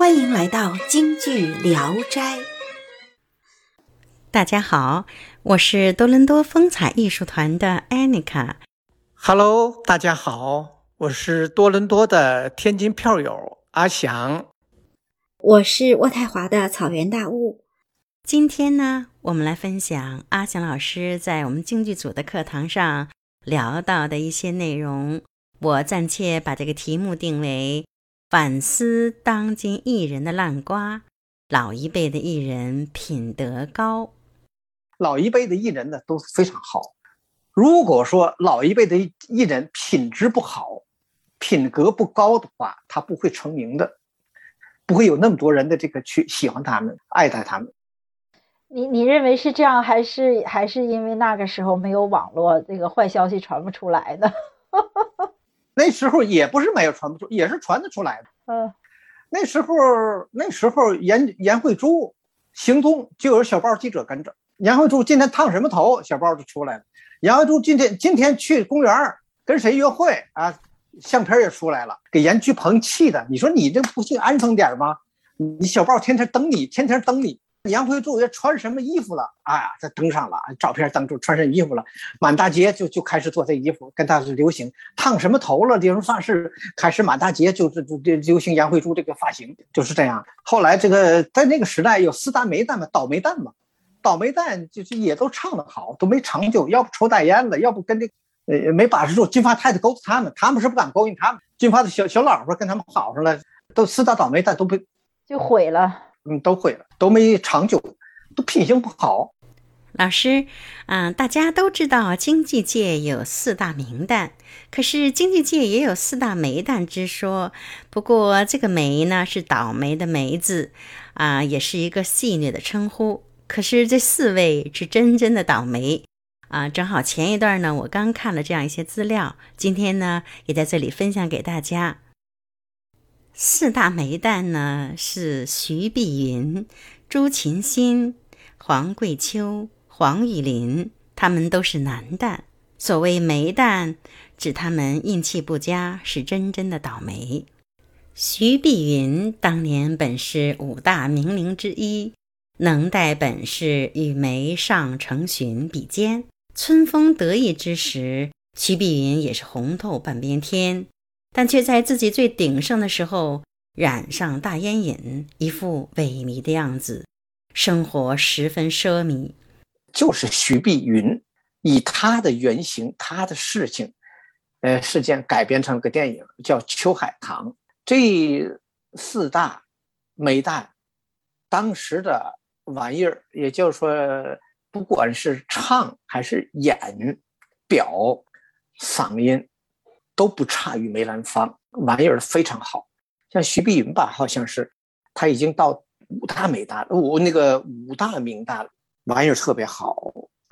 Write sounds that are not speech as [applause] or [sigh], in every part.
欢迎来到京剧聊斋。大家好，我是多伦多风采艺术团的安妮卡。Hello，大家好，我是多伦多的天津票友阿翔。我是渥太华的草原大雾。今天呢，我们来分享阿翔老师在我们京剧组的课堂上聊到的一些内容。我暂且把这个题目定为。反思当今艺人的烂瓜，老一辈的艺人品德高，老一辈的艺人呢都非常好。如果说老一辈的艺人品质不好，品格不高的话，他不会成名的，不会有那么多人的这个去喜欢他们、爱戴他们。你你认为是这样，还是还是因为那个时候没有网络，这个坏消息传不出来呢？[laughs] 那时候也不是没有传不出，也是传得出来的。嗯，那时候那时候严严慧珠行踪就有小报记者跟着。严慧珠今天烫什么头，小报就出来了。严慧珠今天今天去公园跟谁约会啊？相片也出来了，给严菊鹏气的。你说你这不去安生点吗？你小报天天登你，天天登你。杨慧柱也穿什么衣服了？哎呀，这登上了照片，登住穿什么衣服了？满大街就就开始做这衣服，跟他是流行。烫什么头了？留什么发饰？开始满大街就是就就流行杨慧珠这个发型，就是这样。后来这个在那个时代有四大煤蛋嘛，倒霉蛋嘛，倒霉蛋就是也都唱得好，都没长久。要不抽大烟了，要不跟这呃没把持住。金发太太勾搭他们，他们是不敢勾引他们。金发的小小老婆跟他们好上了，都四大倒霉蛋都被就毁了。嗯，都会了，都没长久，都品行不好。老师，嗯，大家都知道经济界有四大名旦，可是经济界也有四大霉旦之说。不过这个“霉”呢，是倒霉的“霉”字，啊，也是一个戏谑的称呼。可是这四位是真真的倒霉啊！正好前一段呢，我刚看了这样一些资料，今天呢，也在这里分享给大家。四大媒旦呢是徐碧云、朱琴心、黄桂秋、黄玉林，他们都是男旦。所谓媒旦，指他们运气不佳，是真真的倒霉。徐碧云当年本是五大名伶之一，能带本事与梅上成巡比肩。春风得意之时，徐碧云也是红透半边天。但却在自己最鼎盛的时候染上大烟瘾，一副萎靡的样子，生活十分奢靡。就是徐碧云以他的原型、他的事情、呃事件改编成了个电影，叫《秋海棠》。这四大美旦当时的玩意儿，也就是说，不管是唱还是演、表、嗓音。都不差于梅兰芳，玩意儿非常好。像徐碧云吧，好像是他已经到五大美大了，五那个五大名旦了，玩意儿特别好，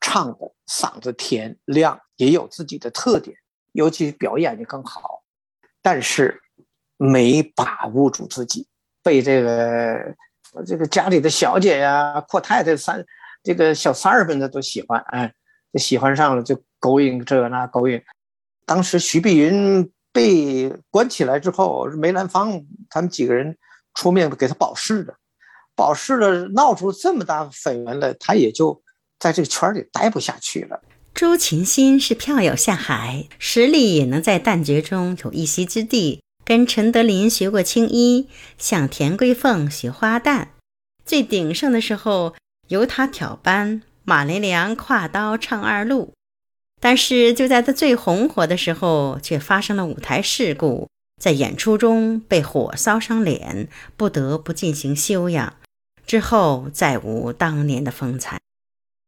唱的嗓子甜亮，也有自己的特点，尤其是表演的更好。但是没把握住自己，被这个这个家里的小姐呀、阔太太、三这个小三儿们的都喜欢，哎，就喜欢上了，就勾引这那勾引。当时徐碧云被关起来之后，梅兰芳他们几个人出面给他保释的，保释了，闹出这么大绯闻来，他也就在这个圈里待不下去了。朱琴心是票友下海，实力也能在旦角中有一席之地，跟陈德林学过青衣，向田桂凤学花旦。最鼎盛的时候，由他挑班，马连良挎刀唱二路。但是就在他最红火的时候，却发生了舞台事故，在演出中被火烧伤脸，不得不进行休养。之后再无当年的风采。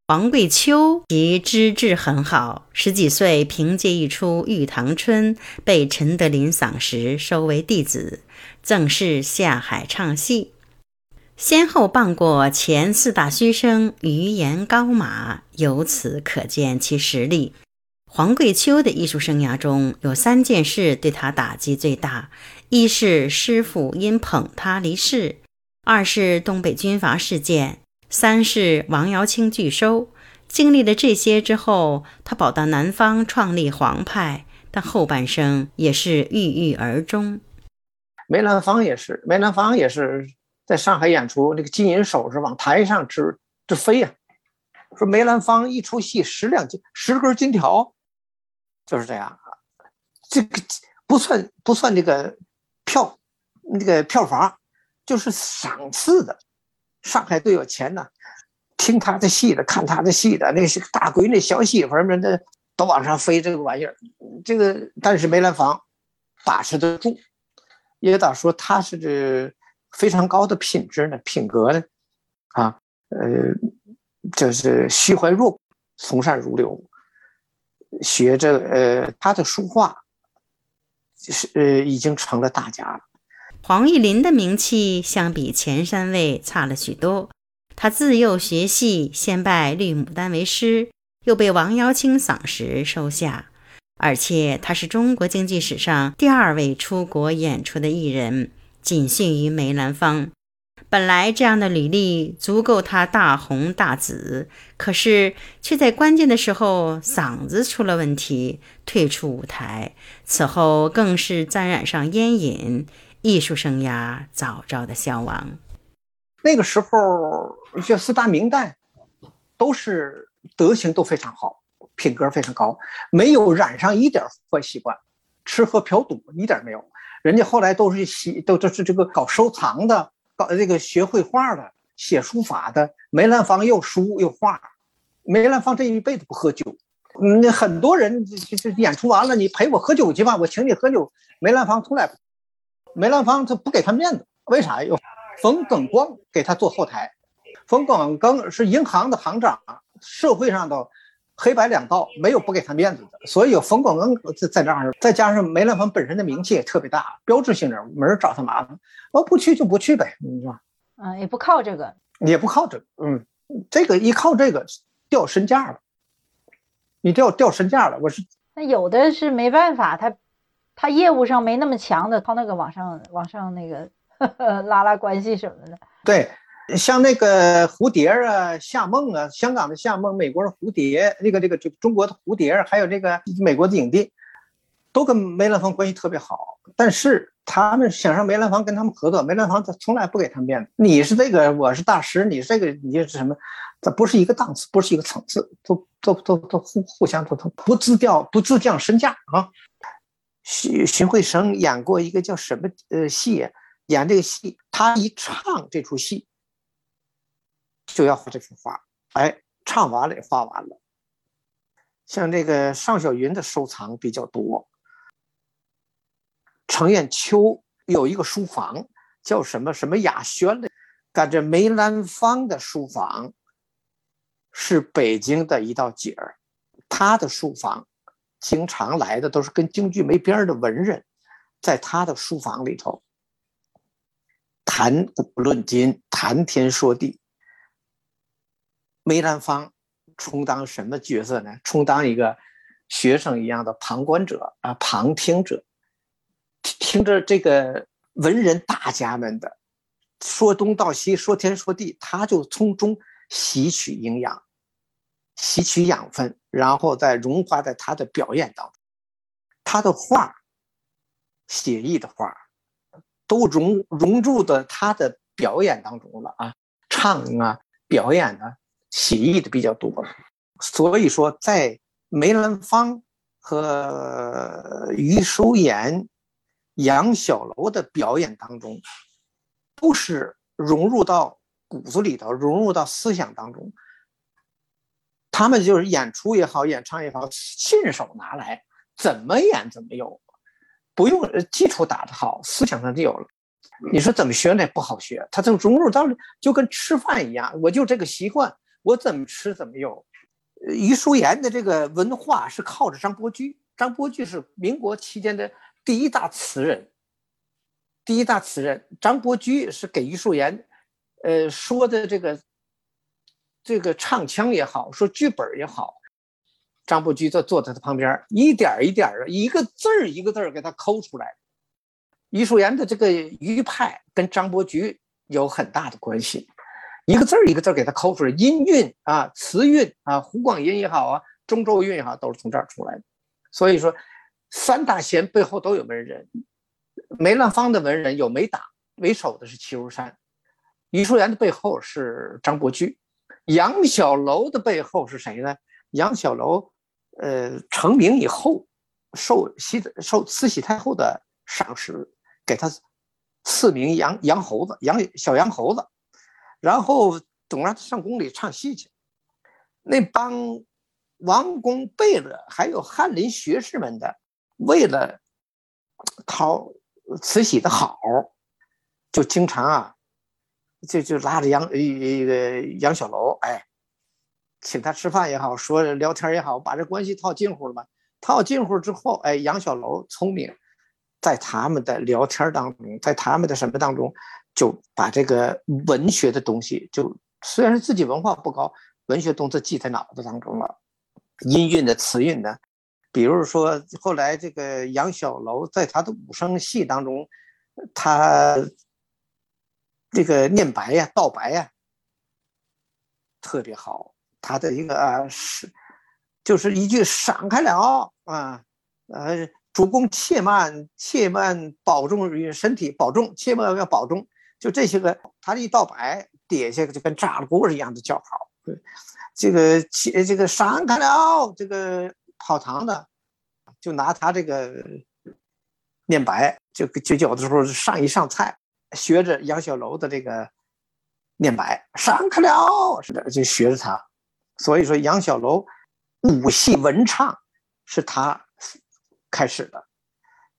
黄桂秋其资质很好，十几岁凭借一出《玉堂春》被陈德林赏识，收为弟子，正式下海唱戏，先后傍过前四大须生余言高马，由此可见其实力。黄桂秋的艺术生涯中有三件事对他打击最大：一是师傅因捧他离世；二是东北军阀事件；三是王瑶卿拒收。经历了这些之后，他跑到南方创立黄派，但后半生也是郁郁而终。梅兰芳也是，梅兰芳也是在上海演出，那个金银首饰往台上直直飞呀。说梅兰芳一出戏十两金十根金条，就是这样啊。这个不算不算这个票，那个票房，就是赏赐的。上海最有钱呢，听他的戏的，看他的戏的，那些大闺女、小媳妇们的都往上飞这个玩意儿。这个但是梅兰芳把持得住，也得说他是这非常高的品质呢，品格呢，啊，呃。就是虚怀若谷，从善如流，学这呃他的书画，是呃已经成了大家了。黄玉林的名气相比前三位差了许多。他自幼学戏，先拜绿牡丹为师，又被王瑶卿赏识收下，而且他是中国京剧史上第二位出国演出的艺人，仅逊于梅兰芳。本来这样的履历足够他大红大紫，可是却在关键的时候嗓子出了问题，退出舞台。此后更是沾染上烟瘾，艺术生涯早早的消亡。那个时候，这四大名旦都是德行都非常好，品格非常高，没有染上一点坏习惯，吃喝嫖赌一点没有。人家后来都是喜，都都是这个搞收藏的。搞这个学绘画的、写书法的，梅兰芳又书又画。梅兰芳这一辈子不喝酒，那很多人就就演出完了，你陪我喝酒去吧，我请你喝酒。梅兰芳从来，梅兰芳他不给他面子，为啥呀？冯耿光给他做后台，冯耿光是银行的行长，社会上的黑白两道，没有不给他面子的。所以有冯广恩在在这儿，再加上梅兰芳本身的名气也特别大，标志性人物，没人找他麻烦。我不去就不去呗，你说？嗯，也不靠这个，也不靠这个，嗯，这个一靠这个掉身价了，你掉掉身价了。我是那有的是没办法，他他业务上没那么强的，靠那个往上往上那个呵 [laughs] 呵拉拉关系什么的。对，像那个蝴蝶啊，夏梦啊，香港的夏梦，美国的蝴蝶，那个这个就中国的蝴蝶，还有这个美国的影帝，都跟梅兰芳关系特别好，但是。他们想让梅兰芳跟他们合作，梅兰芳他从来不给他们面子。你是这个，我是大师，你这个你是什么？这不是一个档次，不是一个层次，都都都都互互相都都不自调，不自降身价啊。荀荀慧生演过一个叫什么呃戏？演这个戏，他一唱这出戏就要画这幅画，哎，唱完了也画完了。像这个尚小云的收藏比较多。程砚秋有一个书房，叫什么什么雅轩的，赶着梅兰芳的书房是北京的一道景儿。他的书房经常来的都是跟京剧没边儿的文人，在他的书房里头谈古论今，谈天说地。梅兰芳充当什么角色呢？充当一个学生一样的旁观者啊，旁听者。听着这个文人大家们的说东道西说天说地，他就从中吸取营养，吸取养分，然后再融化在他的表演当中。他的画，写意的画，都融融入的他的表演当中了啊，唱啊，表演啊，写意的比较多。所以说，在梅兰芳和余叔岩。杨小楼的表演当中，都是融入到骨子里头，融入到思想当中。他们就是演出也好，演唱也好，信手拿来，怎么演怎么有，不用基础打得好，思想上就有了。你说怎么学那不好学，他就融入到就跟吃饭一样，我就这个习惯，我怎么吃怎么有。余叔岩的这个文化是靠着张伯驹，张伯驹是民国期间的。第一大词人，第一大词人张伯驹是给余叔岩，呃说的这个，这个唱腔也好，说剧本也好，张伯驹就坐在他旁边，一点一点的，一个字儿一个字儿给他抠出来。余叔岩的这个余派跟张伯驹有很大的关系，一个字儿一个字儿给他抠出来，音韵啊，词韵啊，湖广音也好啊，中州韵也好，都是从这儿出来的。所以说。三大贤背后都有文人，梅兰芳的文人有梅党，为首的是齐如山，余叔岩的背后是张伯驹，杨小楼的背后是谁呢？杨小楼，呃，成名以后，受西受慈禧太后的赏识，给他赐名杨杨猴子，杨小杨猴子，然后总让他上宫里唱戏去。那帮王公贝勒还有翰林学士们的，为了讨慈禧的好，就经常啊，就就拉着杨一个杨小楼，哎。请他吃饭也好，说聊天也好，把这关系套近乎了嘛？套近乎之后，哎，杨小楼聪明，在他们的聊天当中，在他们的什么当中，就把这个文学的东西，就虽然自己文化不高，文学东西记在脑子当中了。音韵的词韵的，比如说后来这个杨小楼在他的五声戏当中，他这个念白呀、道白呀，特别好。他的一个啊是，就是一句闪开了啊，呃，主公且慢，且慢，保重身体，保重，切莫要保重。就这些个，他一道白，底下就跟炸了锅一样的叫好。这个切这个闪开了，这个跑堂的，就拿他这个念白，就就有的时候上一上菜，学着杨小楼的这个念白，闪开了是的，就学着他。所以说，杨小楼武戏文唱是他开始的，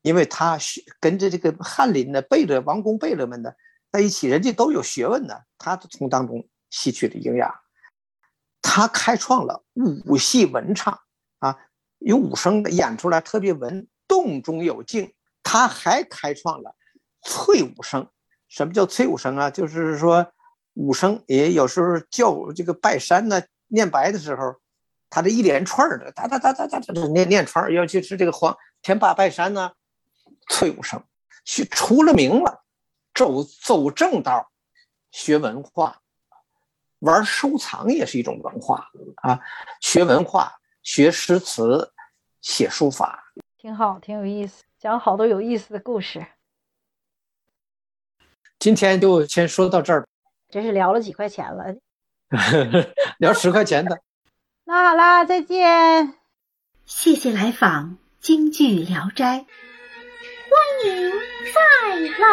因为他跟着这个翰林的贝勒、王公贝勒们的在一起，人家都有学问的，他从当中吸取的营养。他开创了武戏文唱啊，有武生的演出来特别文，动中有静。他还开创了翠武生。什么叫翠武生啊？就是说武生也有时候叫这个拜山呢。念白的时候，他这一连串的哒哒哒哒哒哒念念串尤其是这个黄天霸拜山呢，翠武生学出了名了，走走正道，学文化，玩收藏也是一种文化啊，学文化，学诗词，写书法，挺好，挺有意思，讲好多有意思的故事。今天就先说到这儿，这是聊了几块钱了。[laughs] 聊十块钱的，那好啦，再见。谢谢来访，京剧聊斋，欢迎再来。